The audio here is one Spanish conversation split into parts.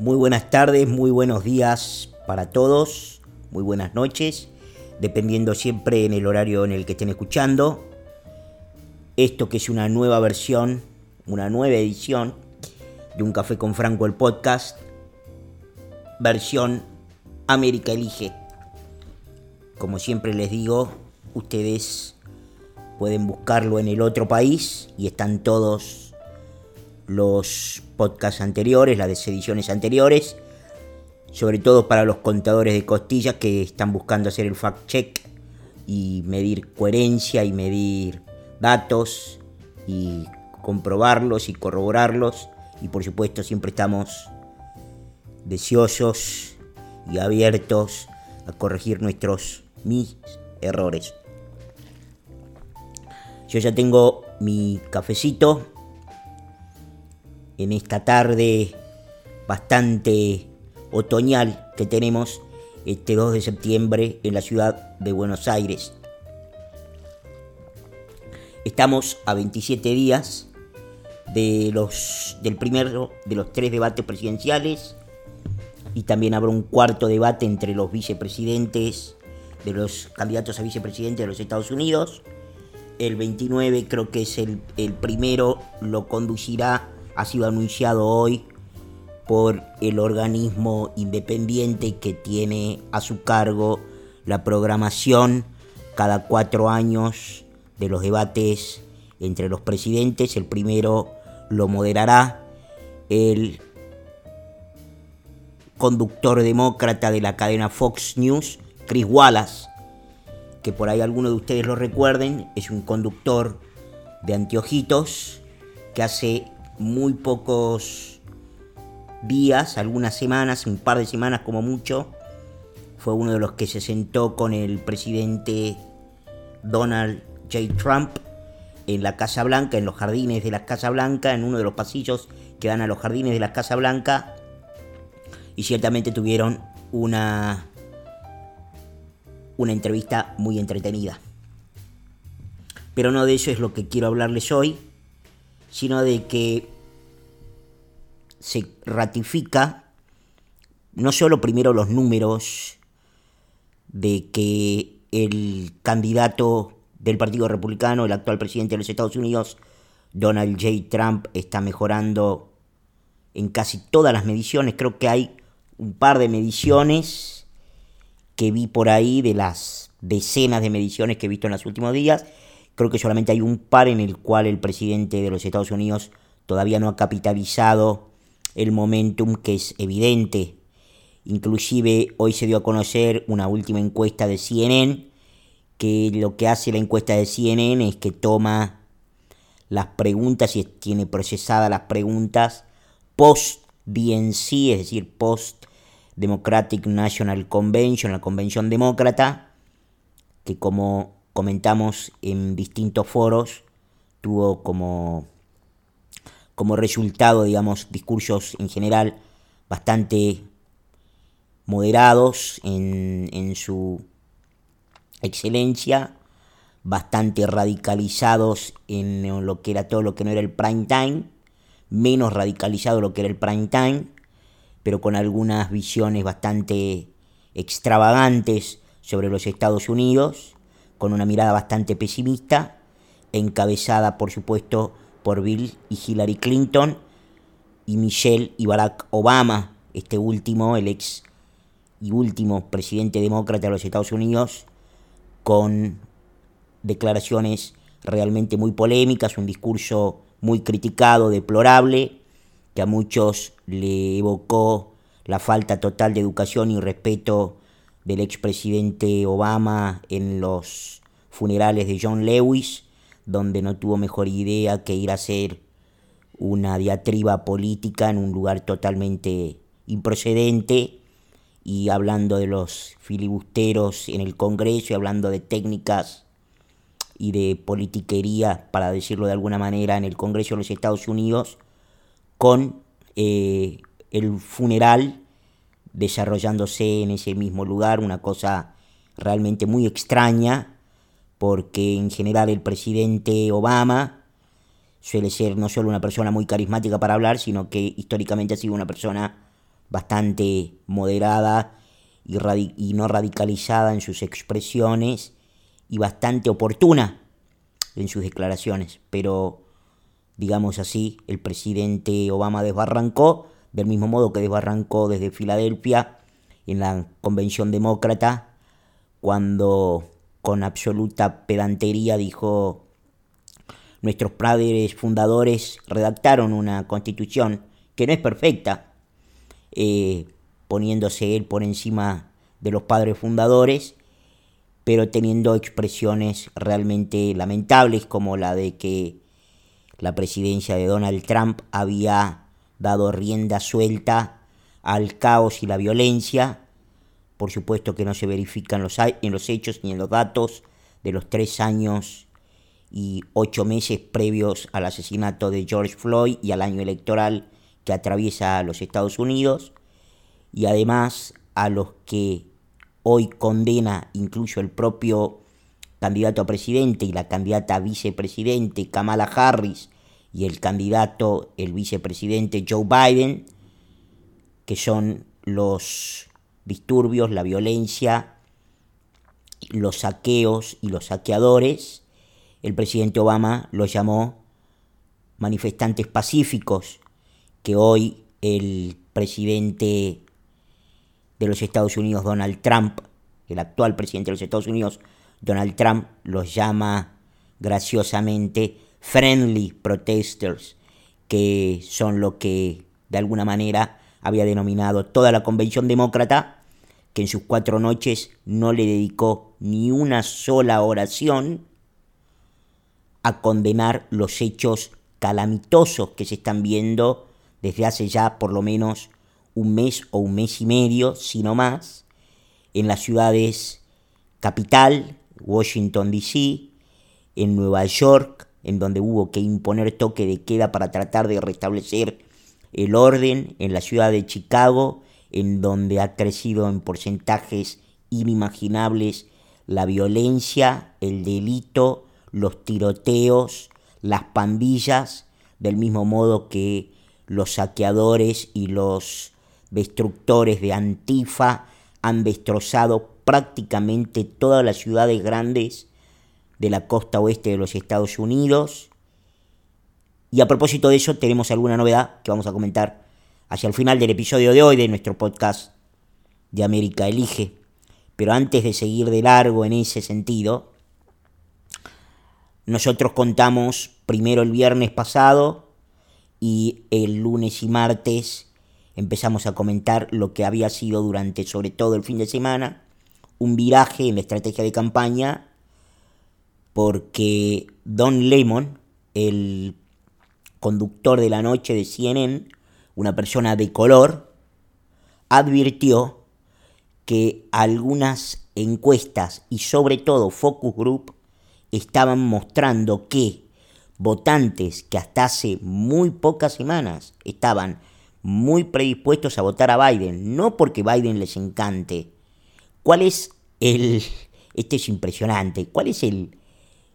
Muy buenas tardes, muy buenos días para todos, muy buenas noches, dependiendo siempre en el horario en el que estén escuchando. Esto que es una nueva versión, una nueva edición de Un Café con Franco el podcast, versión América Elige. Como siempre les digo, ustedes pueden buscarlo en el otro país y están todos los podcasts anteriores, las ediciones anteriores, sobre todo para los contadores de costillas que están buscando hacer el fact check y medir coherencia y medir datos y comprobarlos y corroborarlos y por supuesto siempre estamos deseosos y abiertos a corregir nuestros mis errores. Yo ya tengo mi cafecito en esta tarde bastante otoñal que tenemos este 2 de septiembre en la ciudad de Buenos Aires. Estamos a 27 días de los, del primero de los tres debates presidenciales y también habrá un cuarto debate entre los vicepresidentes de los candidatos a vicepresidente de los Estados Unidos. El 29 creo que es el, el primero, lo conducirá ha sido anunciado hoy por el organismo independiente que tiene a su cargo la programación cada cuatro años de los debates entre los presidentes. El primero lo moderará el conductor demócrata de la cadena Fox News, Chris Wallace, que por ahí algunos de ustedes lo recuerden, es un conductor de anteojitos que hace muy pocos días, algunas semanas, un par de semanas como mucho, fue uno de los que se sentó con el presidente Donald J. Trump en la Casa Blanca, en los jardines de la Casa Blanca, en uno de los pasillos que dan a los jardines de la Casa Blanca, y ciertamente tuvieron una, una entrevista muy entretenida. Pero no de eso es lo que quiero hablarles hoy, sino de que se ratifica no solo primero los números de que el candidato del Partido Republicano, el actual presidente de los Estados Unidos, Donald J. Trump, está mejorando en casi todas las mediciones. Creo que hay un par de mediciones que vi por ahí de las decenas de mediciones que he visto en los últimos días Creo que solamente hay un par en el cual el presidente de los Estados Unidos todavía no ha capitalizado el momentum que es evidente. Inclusive hoy se dio a conocer una última encuesta de CNN, que lo que hace la encuesta de CNN es que toma las preguntas y tiene procesadas las preguntas post DNC, es decir, post Democratic National Convention, la convención demócrata, que como comentamos en distintos foros, tuvo como, como resultado, digamos, discursos en general bastante moderados en, en su excelencia, bastante radicalizados en lo que era todo lo que no era el prime time, menos radicalizado lo que era el prime time, pero con algunas visiones bastante extravagantes sobre los Estados Unidos con una mirada bastante pesimista, encabezada por supuesto por Bill y Hillary Clinton y Michelle y Barack Obama, este último, el ex y último presidente demócrata de los Estados Unidos, con declaraciones realmente muy polémicas, un discurso muy criticado, deplorable, que a muchos le evocó la falta total de educación y respeto del expresidente Obama en los funerales de John Lewis, donde no tuvo mejor idea que ir a hacer una diatriba política en un lugar totalmente improcedente y hablando de los filibusteros en el Congreso y hablando de técnicas y de politiquería, para decirlo de alguna manera, en el Congreso de los Estados Unidos, con eh, el funeral desarrollándose en ese mismo lugar, una cosa realmente muy extraña, porque en general el presidente Obama suele ser no solo una persona muy carismática para hablar, sino que históricamente ha sido una persona bastante moderada y, no radicalizada en sus expresiones y bastante oportuna en sus declaraciones. Pero, digamos así, el presidente Obama desbarrancó, del mismo modo que desbarrancó desde Filadelfia en la convención demócrata, cuando con absoluta pedantería dijo, nuestros padres fundadores redactaron una constitución que no es perfecta, eh, poniéndose él por encima de los padres fundadores, pero teniendo expresiones realmente lamentables como la de que la presidencia de Donald Trump había dado rienda suelta al caos y la violencia. Por supuesto que no se verifican los, en los hechos ni en los datos de los tres años y ocho meses previos al asesinato de George Floyd y al año electoral que atraviesa los Estados Unidos, y además a los que hoy condena incluso el propio candidato a presidente y la candidata a vicepresidente Kamala Harris y el candidato, el vicepresidente Joe Biden, que son los disturbios, la violencia, los saqueos y los saqueadores, el presidente Obama los llamó manifestantes pacíficos, que hoy el presidente de los Estados Unidos, Donald Trump, el actual presidente de los Estados Unidos, Donald Trump, los llama graciosamente friendly protesters, que son lo que de alguna manera había denominado toda la convención demócrata, que en sus cuatro noches no le dedicó ni una sola oración a condenar los hechos calamitosos que se están viendo desde hace ya por lo menos un mes o un mes y medio, si no más, en las ciudades capital, Washington, D.C., en Nueva York, en donde hubo que imponer toque de queda para tratar de restablecer el orden, en la ciudad de Chicago, en donde ha crecido en porcentajes inimaginables la violencia, el delito, los tiroteos, las pandillas, del mismo modo que los saqueadores y los destructores de Antifa han destrozado prácticamente todas las ciudades grandes de la costa oeste de los Estados Unidos. Y a propósito de eso, tenemos alguna novedad que vamos a comentar hacia el final del episodio de hoy de nuestro podcast de América Elige. Pero antes de seguir de largo en ese sentido, nosotros contamos primero el viernes pasado y el lunes y martes empezamos a comentar lo que había sido durante sobre todo el fin de semana un viraje en la estrategia de campaña porque Don Lemon, el conductor de la noche de CNN, una persona de color, advirtió que algunas encuestas y sobre todo focus group estaban mostrando que votantes que hasta hace muy pocas semanas estaban muy predispuestos a votar a Biden, no porque Biden les encante. ¿Cuál es el... Este es impresionante. ¿Cuál es el,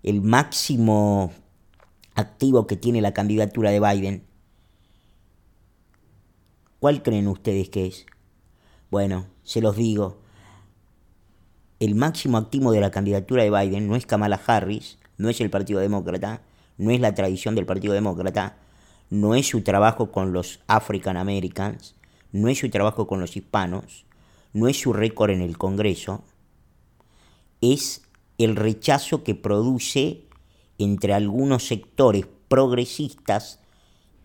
el máximo activo que tiene la candidatura de Biden? ¿Cuál creen ustedes que es? Bueno, se los digo. El máximo activo de la candidatura de Biden no es Kamala Harris, no es el Partido Demócrata, no es la tradición del Partido Demócrata, no es su trabajo con los African Americans, no es su trabajo con los hispanos, no es su récord en el Congreso, es el rechazo que produce entre algunos sectores progresistas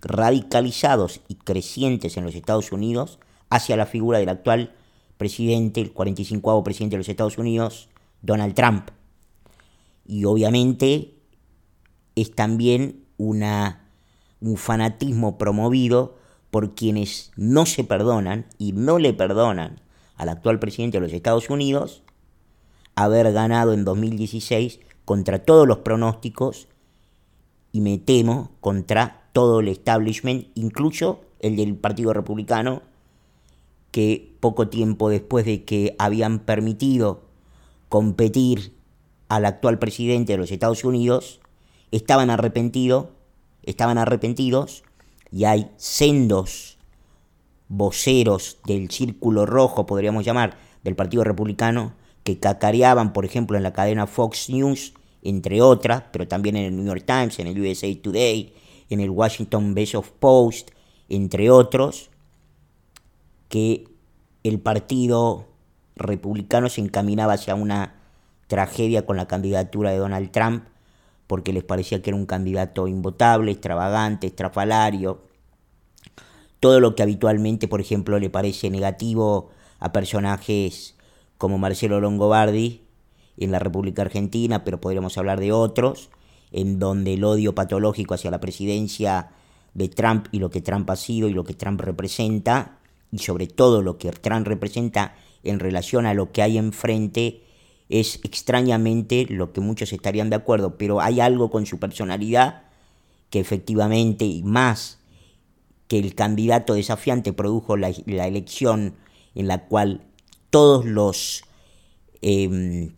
radicalizados y crecientes en los Estados Unidos hacia la figura del actual presidente, el 45 presidente de los Estados Unidos, Donald Trump. Y obviamente es también una un fanatismo promovido por quienes no se perdonan y no le perdonan al actual presidente de los Estados Unidos haber ganado en 2016 contra todos los pronósticos y me temo contra todo el establishment, incluso el del Partido Republicano, que poco tiempo después de que habían permitido competir al actual presidente de los Estados Unidos, estaban arrepentidos estaban arrepentidos y hay sendos voceros del círculo rojo, podríamos llamar, del Partido Republicano, que cacareaban, por ejemplo, en la cadena Fox News, entre otras, pero también en el New York Times, en el USA Today, en el Washington of Post, entre otros, que el Partido Republicano se encaminaba hacia una tragedia con la candidatura de Donald Trump, porque les parecía que era un candidato invotable, extravagante, estrafalario, todo lo que habitualmente, por ejemplo, le parece negativo a personajes como Marcelo Longobardi en la República Argentina, pero podríamos hablar de otros, en donde el odio patológico hacia la presidencia de Trump y lo que Trump ha sido y lo que Trump representa, y sobre todo lo que Trump representa en relación a lo que hay enfrente, es extrañamente lo que muchos estarían de acuerdo, pero hay algo con su personalidad que efectivamente, y más que el candidato desafiante produjo la, elección en la cual todos los, em,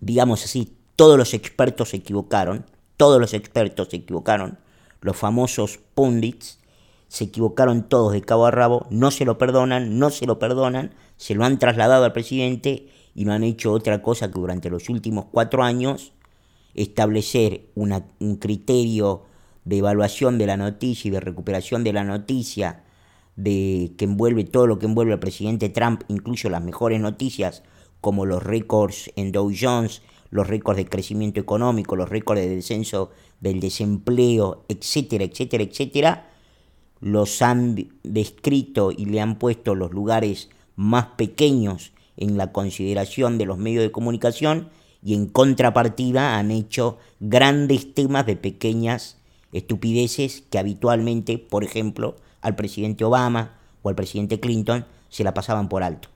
digamos así, todos los expertos se equivocaron, todos los expertos se equivocaron, los famosos pundits se equivocaron todos de cabo a rabo, no se lo perdonan, no se lo perdonan, se lo han trasladado al presidente y no han hecho otra cosa que durante los últimos cuatro años establecer un criterio de evaluación de la noticia y de recuperación de la noticia de que envuelve todo lo que envuelve al presidente Trump, incluso las mejores noticias como los récords en Dow Jones, los récords de crecimiento económico, los récords de descenso del desempleo, etcétera, etcétera, etcétera, los han descrito y le han puesto los lugares más pequeños en la consideración de los medios de comunicación y en contrapartida han hecho grandes temas de pequeñas estupideces que habitualmente, por ejemplo, al presidente Obama o al presidente Clinton se la pasaban por alto.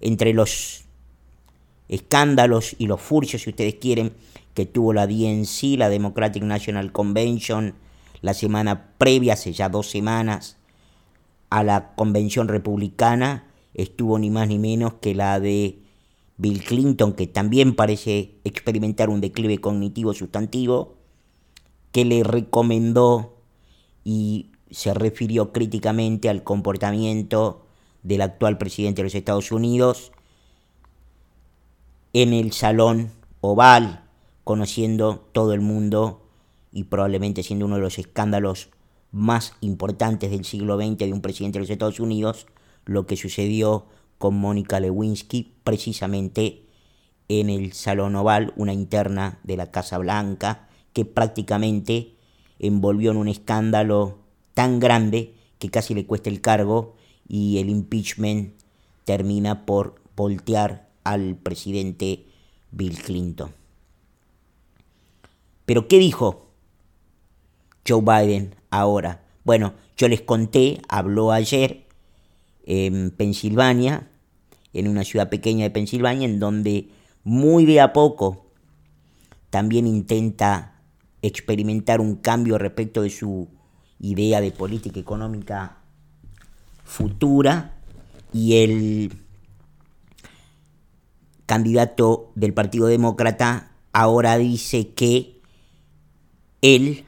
Entre los escándalos y los furcios, si ustedes quieren, que tuvo la DNC, la Democratic National Convention, la semana previa, hace ya dos semanas, a la convención republicana, estuvo ni más ni menos que la de Bill Clinton, que también parece experimentar un declive cognitivo sustantivo, que le recomendó y se refirió críticamente al comportamiento del actual presidente de los Estados Unidos en el salón oval, conociendo todo el mundo y probablemente siendo uno de los escándalos más importantes del siglo XX de un presidente de los Estados Unidos, lo que sucedió con Mónica Lewinsky precisamente en el Salón Oval, una interna de la Casa Blanca, que prácticamente envolvió en un escándalo tan grande que casi le cuesta el cargo y el impeachment termina por voltear al presidente Bill Clinton. Pero ¿qué dijo Joe Biden ahora? Bueno, yo les conté, habló ayer en Pensilvania, en una ciudad pequeña de Pensilvania, en donde muy de a poco también intenta experimentar un cambio respecto de su idea de política económica futura y el candidato del Partido Demócrata ahora dice que él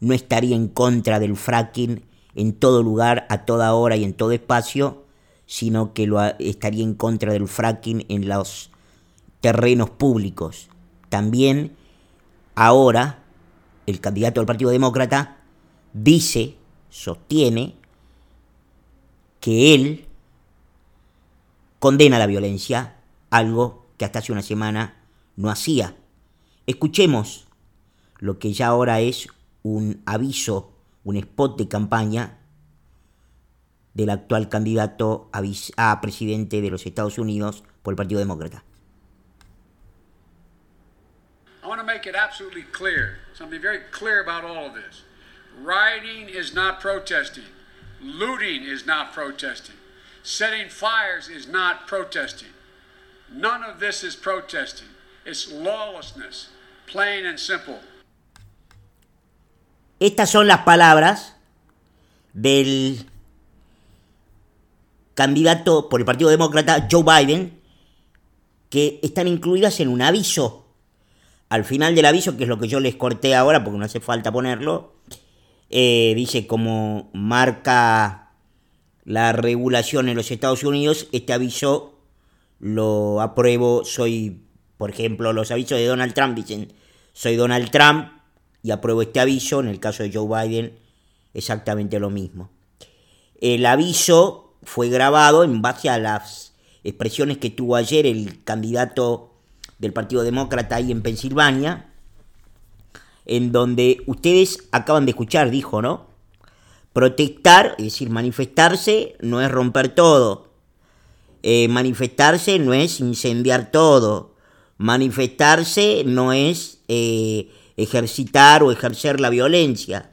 no estaría en contra del fracking en todo lugar, a toda hora y en todo espacio, sino que lo estaría en contra del fracking en los terrenos públicos. También ahora el candidato del Partido Demócrata dice, sostiene, que él condena la violencia, algo que hasta hace una semana no hacía. Escuchemos lo que ya ahora es un aviso un spot de campaña del actual candidato a, presidente de los Estados Unidos por el Partido Demócrata. I want to make it absolutely clear, something very clear about all of this. Rioting is not protesting. Looting is not protesting. Setting fires is not protesting. None of this is protesting. It's lawlessness, plain and simple. Estas son las palabras del candidato por el Partido Demócrata, Joe Biden, que están incluidas en un aviso. Al final del aviso, que es lo que yo les corté ahora, porque no hace falta ponerlo, eh, dice como marca la regulación en los Estados Unidos, este aviso lo apruebo, soy, por ejemplo, los avisos de Donald Trump dicen, soy Donald Trump y apruebo este aviso, en el caso de Joe Biden, exactamente lo mismo. El aviso fue grabado en base a las expresiones que tuvo ayer el candidato del Partido Demócrata ahí en Pensilvania, en donde ustedes acaban de escuchar, dijo, ¿no? Protestar, es decir, manifestarse, no es romper todo. Eh, manifestarse no es incendiar todo. Manifestarse no es eh, ejercitar o ejercer la violencia.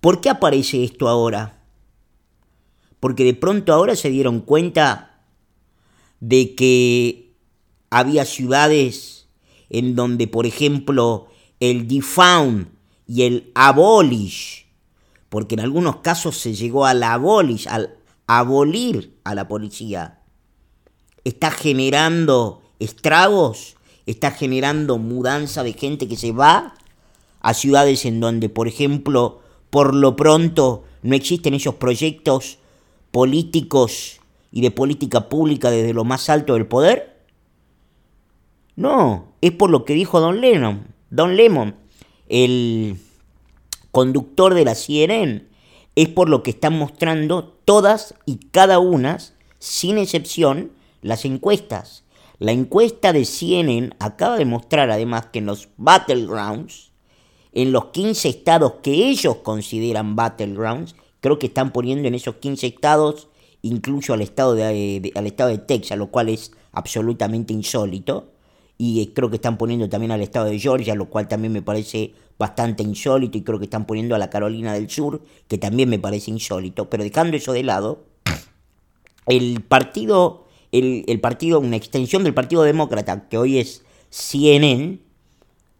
¿Por qué aparece esto ahora? Porque de pronto ahora se dieron cuenta de que había ciudades en donde, por ejemplo, el defound y el abolish porque en algunos casos se llegó al abolish, al abolir a la policía. Está generando estragos, está generando mudanza de gente que se va a ciudades en donde, por ejemplo, por lo pronto no existen esos proyectos políticos y de política pública desde lo más alto del poder? No, es por lo que dijo Don Lennon, Don Lemon, el conductor de la CNN, es por lo que están mostrando todas y cada una, sin excepción, las encuestas. La encuesta de CNN acaba de mostrar además que en los battlegrounds, en los 15 estados que ellos consideran battlegrounds, creo que están poniendo en esos 15 estados incluso al estado de, al estado de Texas, lo cual es absolutamente insólito. Y creo que están poniendo también al estado de Georgia, lo cual también me parece bastante insólito y creo que están poniendo a la Carolina del Sur, que también me parece insólito, pero dejando eso de lado, el partido, el, partido, una extensión del Partido Demócrata, que hoy es CNN,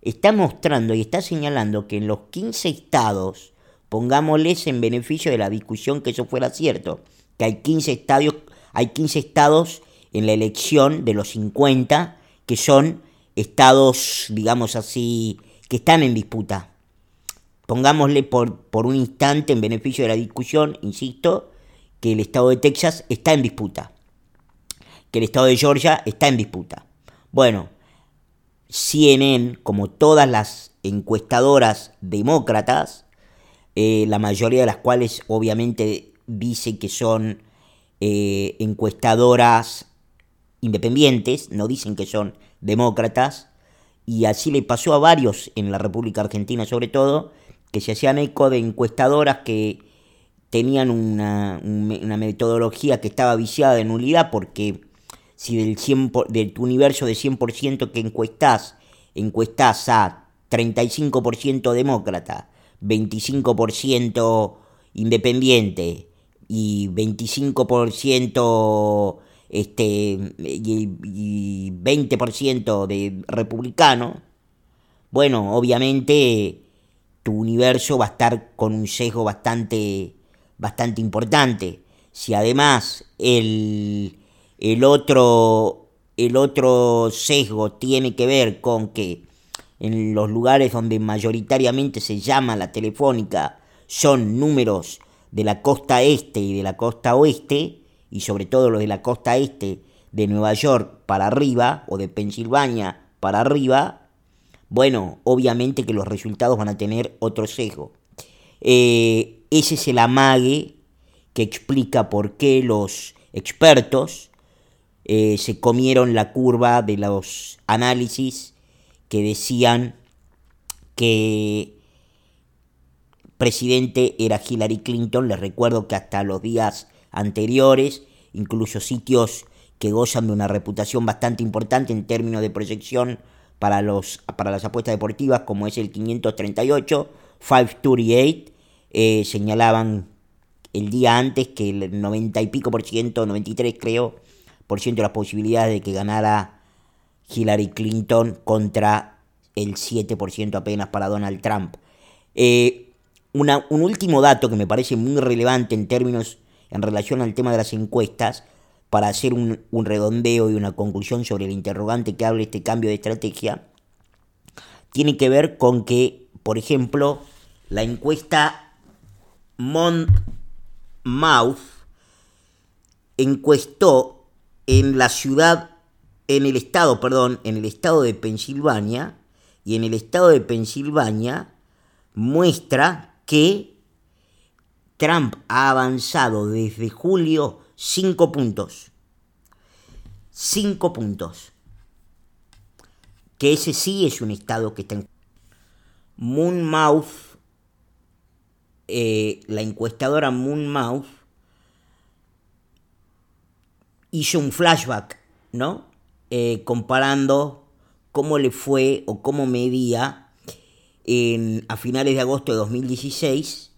está mostrando y está señalando que en los 15 estados, pongámosles en beneficio de la discusión que eso fuera cierto, que hay 15 estadios, hay 15 estados en la elección de los 50 que son estados, digamos así, que están en disputa. Pongámosle por, por un instante, en beneficio de la discusión, insisto, que el estado de Texas está en disputa, que el estado de Georgia está en disputa. Bueno, CNN, como todas las encuestadoras demócratas, eh, la mayoría de las cuales obviamente dice que son eh, encuestadoras independientes, no dicen que son demócratas, y así le pasó a varios en la República Argentina sobre todo, que se hacían eco de encuestadoras que tenían una, metodología que estaba viciada de nulidad, porque si del, 100 del universo de 100% que encuestás, encuestás a 35% demócrata, 25% independiente y 25% este, y, 20% de republicano, bueno, obviamente tu universo va a estar con un sesgo bastante, bastante importante. Si además el, el, otro, el otro sesgo tiene que ver con que en los lugares donde mayoritariamente se llama la telefónica son números de la costa este y de la costa oeste, y sobre todo los de la costa este de Nueva York para arriba o de Pensilvania para arriba, bueno, obviamente que los resultados van a tener otro sesgo. Eh, ese es el amague que explica por qué los expertos eh, se comieron la curva de los análisis que decían que presidente era Hillary Clinton. Les recuerdo que hasta los días anteriores, incluso sitios que gozan de una reputación bastante importante en términos de proyección para, los, para las apuestas deportivas, como es el 538, 538, eh, señalaban el día antes que el 90 y pico por ciento, 93 creo, por ciento de las posibilidades de que ganara Hillary Clinton contra el 7% apenas para Donald Trump. Eh, una, un último dato que me parece muy relevante en términos en relación al tema de las encuestas para hacer un, redondeo y una conclusión sobre el interrogante que habla este cambio de estrategia, tiene que ver con que, por ejemplo, la encuesta Mond Mouth encuestó en la ciudad, en el estado, perdón, en el estado de Pensilvania, y en el estado de Pensilvania muestra que Trump ha avanzado desde julio cinco puntos. Cinco puntos. Que ese sí es un estado que está en... Moonmouth, eh, la encuestadora Moonmouth, hizo un flashback, ¿no? Eh, comparando cómo le fue o cómo medía en, a finales de agosto de 2016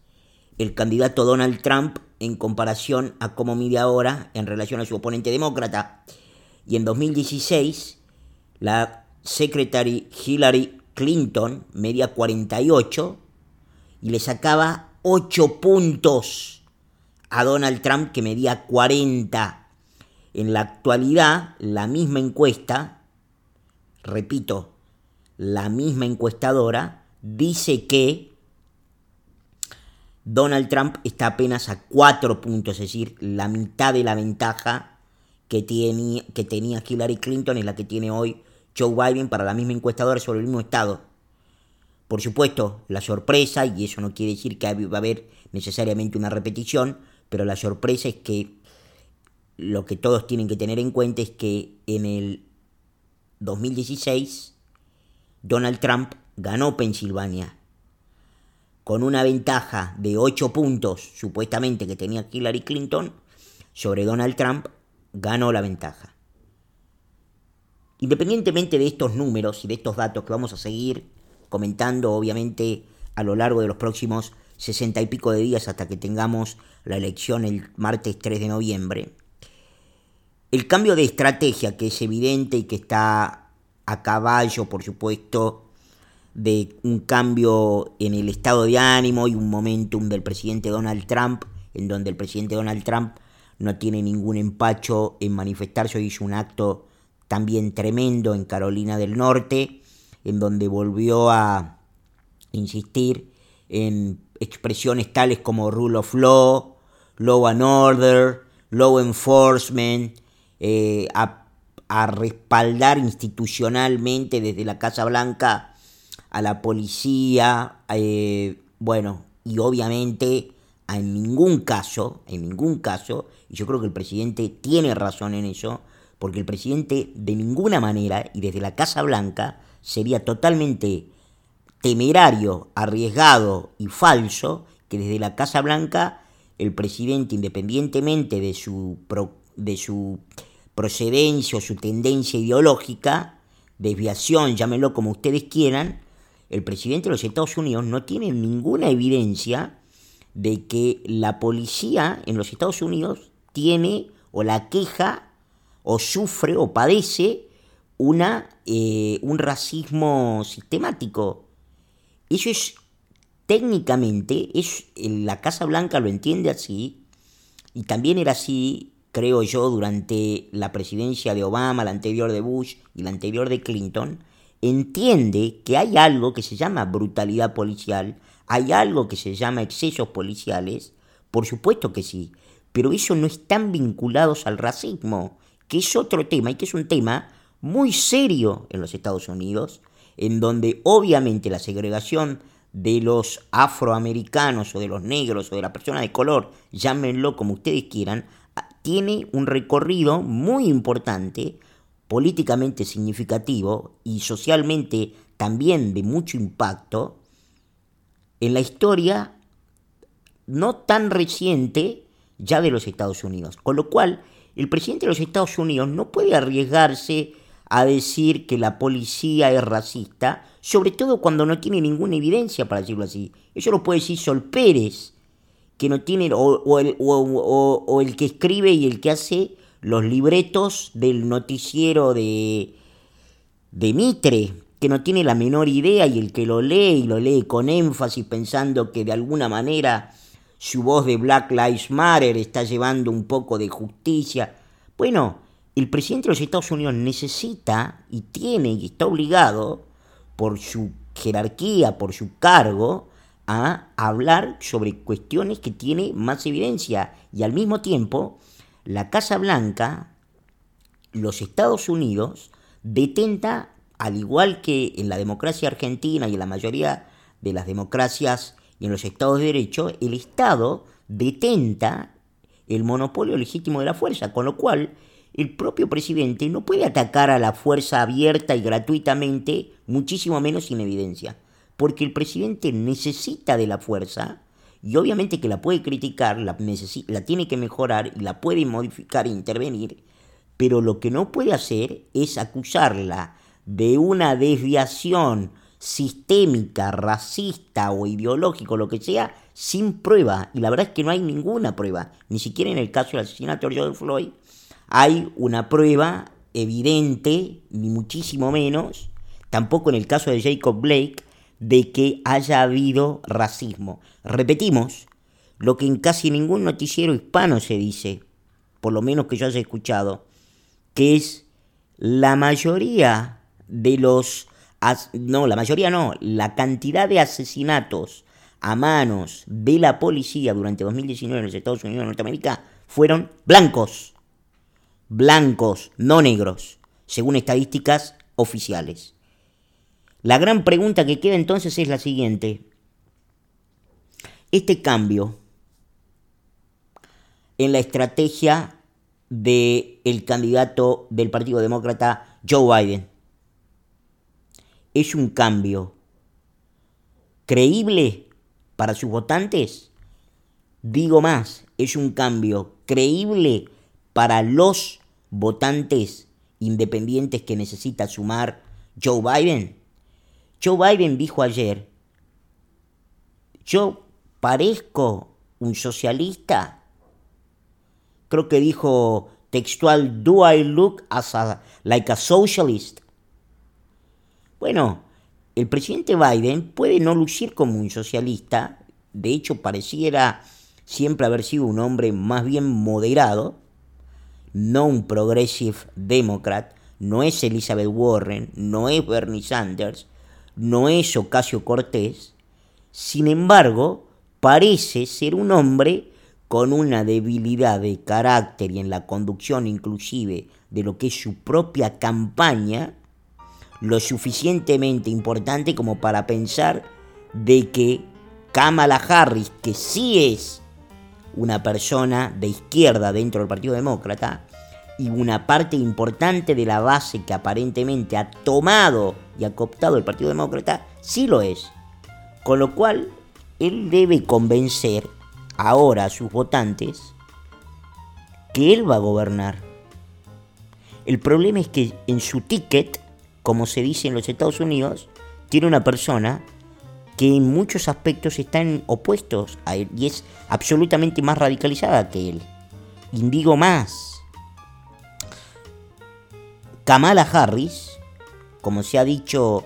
el candidato Donald Trump en comparación a cómo mide ahora en relación a su oponente demócrata. Y en 2016, la secretary Hillary Clinton medía 48 y le sacaba 8 puntos a Donald Trump que medía 40. En la actualidad, la misma encuesta, repito, la misma encuestadora, dice que Donald Trump está apenas a 4 puntos, es decir, la mitad de la ventaja que, que tenía Hillary Clinton es la que tiene hoy Joe Biden para la misma encuestadora sobre el mismo estado. Por supuesto, la sorpresa, y eso no quiere decir que va a haber necesariamente una repetición, pero la sorpresa es que lo que todos tienen que tener en cuenta es que en el 2016 Donald Trump ganó Pensilvania con una ventaja de 8 puntos, supuestamente que tenía Hillary Clinton, sobre Donald Trump, ganó la ventaja. Independientemente de estos números y de estos datos que vamos a seguir comentando, obviamente, a lo largo de los próximos sesenta y pico de días hasta que tengamos la elección el martes 3 de noviembre, el cambio de estrategia que es evidente y que está a caballo, por supuesto, de un cambio en el estado de ánimo y un momentum del presidente Donald Trump, en donde el presidente Donald Trump no tiene ningún empacho en manifestarse, hizo un acto también tremendo en Carolina del Norte, en donde volvió a insistir en expresiones tales como rule of law, law and order, law enforcement, eh, a respaldar institucionalmente desde la Casa Blanca a la policía, eh, bueno, y obviamente en ningún caso, en ningún caso, y yo creo que el presidente tiene razón en eso, porque el presidente de ninguna manera y desde la Casa Blanca sería totalmente temerario, arriesgado y falso que desde la Casa Blanca el presidente, independientemente de su, de su procedencia o su tendencia ideológica, desviación, llámenlo como ustedes quieran, el presidente de los Estados Unidos no tiene ninguna evidencia de que la policía en los Estados Unidos tiene o la queja o sufre o padece una, eh, un racismo sistemático. Eso es técnicamente, es, la Casa Blanca lo entiende así, y también era así, creo yo, durante la presidencia de Obama, la anterior de Bush y la anterior de Clinton, entiende que hay algo que se llama brutalidad policial, hay algo que se llama excesos policiales, por supuesto que sí, pero eso no están vinculados al racismo, que es otro tema y que es un tema muy serio en los Estados Unidos, en donde obviamente la segregación de los afroamericanos o de los negros o de la persona de color, llámenlo como ustedes quieran, tiene un recorrido muy importante políticamente significativo y socialmente también de mucho impacto en la historia no tan reciente ya de los Estados Unidos. Con lo cual, el presidente de los Estados Unidos no puede arriesgarse a decir que la policía es racista, sobre todo cuando no tiene ninguna evidencia para decirlo así. Eso lo puede decir Sol Pérez, que no tiene, o, el, o el que escribe y el que hace los libretos del noticiero de, de Mitre, que no tiene la menor idea y el que lo lee y lo lee con énfasis pensando que de alguna manera su voz de Black Lives Matter está llevando un poco de justicia. Bueno, el presidente de los Estados Unidos necesita y tiene y está obligado por su jerarquía, por su cargo, a hablar sobre cuestiones que tiene más evidencia y al mismo tiempo la Casa Blanca, los Estados Unidos, detenta, al igual que en la democracia argentina y en la mayoría de las democracias y en los estados de derecho, el Estado detenta el monopolio legítimo de la fuerza, con lo cual el propio presidente no puede atacar a la fuerza abierta y gratuitamente, muchísimo menos sin evidencia, porque el presidente necesita de la fuerza y obviamente que la puede criticar, la, la tiene que mejorar la puede modificar e intervenir, pero lo que no puede hacer es acusarla de una desviación sistémica, racista o ideológico, lo que sea, sin prueba. Y la verdad es que no hay ninguna prueba. Ni siquiera en el caso del asesinato de George Floyd hay una prueba evidente, ni muchísimo menos, tampoco en el caso de Jacob Blake, de que haya habido racismo. Repetimos, lo que en casi ningún noticiero hispano se dice, por lo menos que yo haya escuchado, que es la mayoría de los no, la mayoría no, la cantidad de asesinatos a manos de la policía durante 2019 en los Estados Unidos de Norteamérica fueron blancos. Blancos, no negros, según estadísticas oficiales. La gran pregunta que queda entonces es la siguiente. Este cambio en la estrategia del el candidato del Partido Demócrata Joe Biden es un cambio creíble para sus votantes? Digo más, es un cambio creíble para los votantes independientes que necesita sumar Joe Biden. Joe Biden dijo ayer, yo parezco un socialista. Creo que dijo textual, do I look as a, like a socialist? Bueno, el presidente Biden puede no lucir como un socialista, de hecho pareciera siempre haber sido un hombre más bien moderado, no un progressive democrat, no es Elizabeth Warren, no es Bernie Sanders, no es Ocasio Cortés, sin embargo, parece ser un hombre con una debilidad de carácter y en la conducción inclusive de lo que es su propia campaña, lo suficientemente importante como para pensar de que Kamala Harris, que sí es una persona de izquierda dentro del Partido Demócrata, y una parte importante de la base que aparentemente ha tomado y ha cooptado el Partido Demócrata, sí lo es. Con lo cual, él debe convencer ahora a sus votantes que él va a gobernar. El problema es que en su ticket como se dice en los Estados Unidos, tiene una persona que en muchos aspectos están opuestos a él y es absolutamente más radicalizada que él. Indigo más. Kamala Harris, como se ha dicho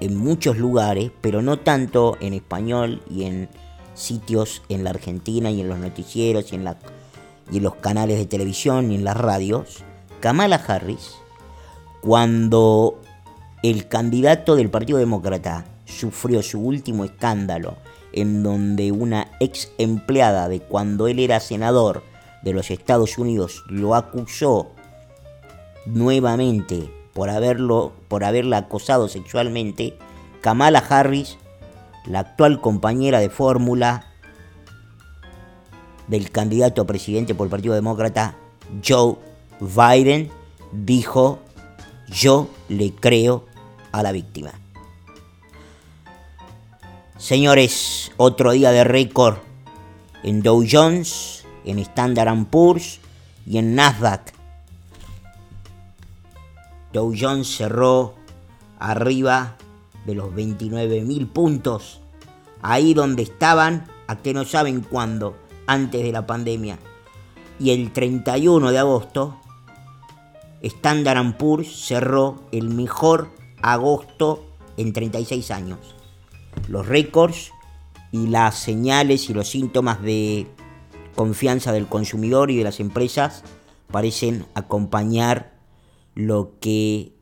en muchos lugares, pero no tanto en español y en sitios en la Argentina y en los noticieros y en, los canales de televisión y en las radios, Kamala Harris, cuando el candidato del Partido Demócrata sufrió su último escándalo en donde una ex empleada de cuando él era senador de los Estados Unidos lo acusó nuevamente por haberlo por haberla acosado sexualmente, Kamala Harris, la actual compañera de fórmula del candidato a presidente por el Partido Demócrata, Joe Biden, dijo, yo le creo a la víctima. Señores, otro día de récord en Dow Jones, en Standard Poor's y en Nasdaq. Dow Jones cerró arriba de los 29.000 puntos, ahí donde estaban, a que no saben cuándo, antes de la pandemia. Y el 31 de agosto, Standard Poor's cerró el mejor agosto en 36 años. Los récords y las señales y los síntomas de confianza del consumidor y de las empresas parecen acompañar lo que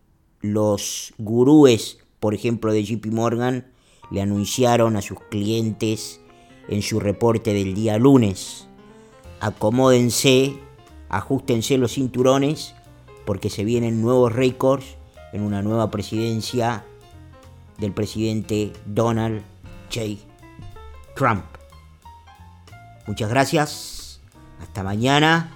los gurúes, por ejemplo, de JP Morgan, le anunciaron a sus clientes en su reporte del día lunes. Acomódense, ajustense los cinturones, porque se vienen nuevos récords en una nueva presidencia del presidente Donald J. Trump. Muchas gracias. Hasta mañana.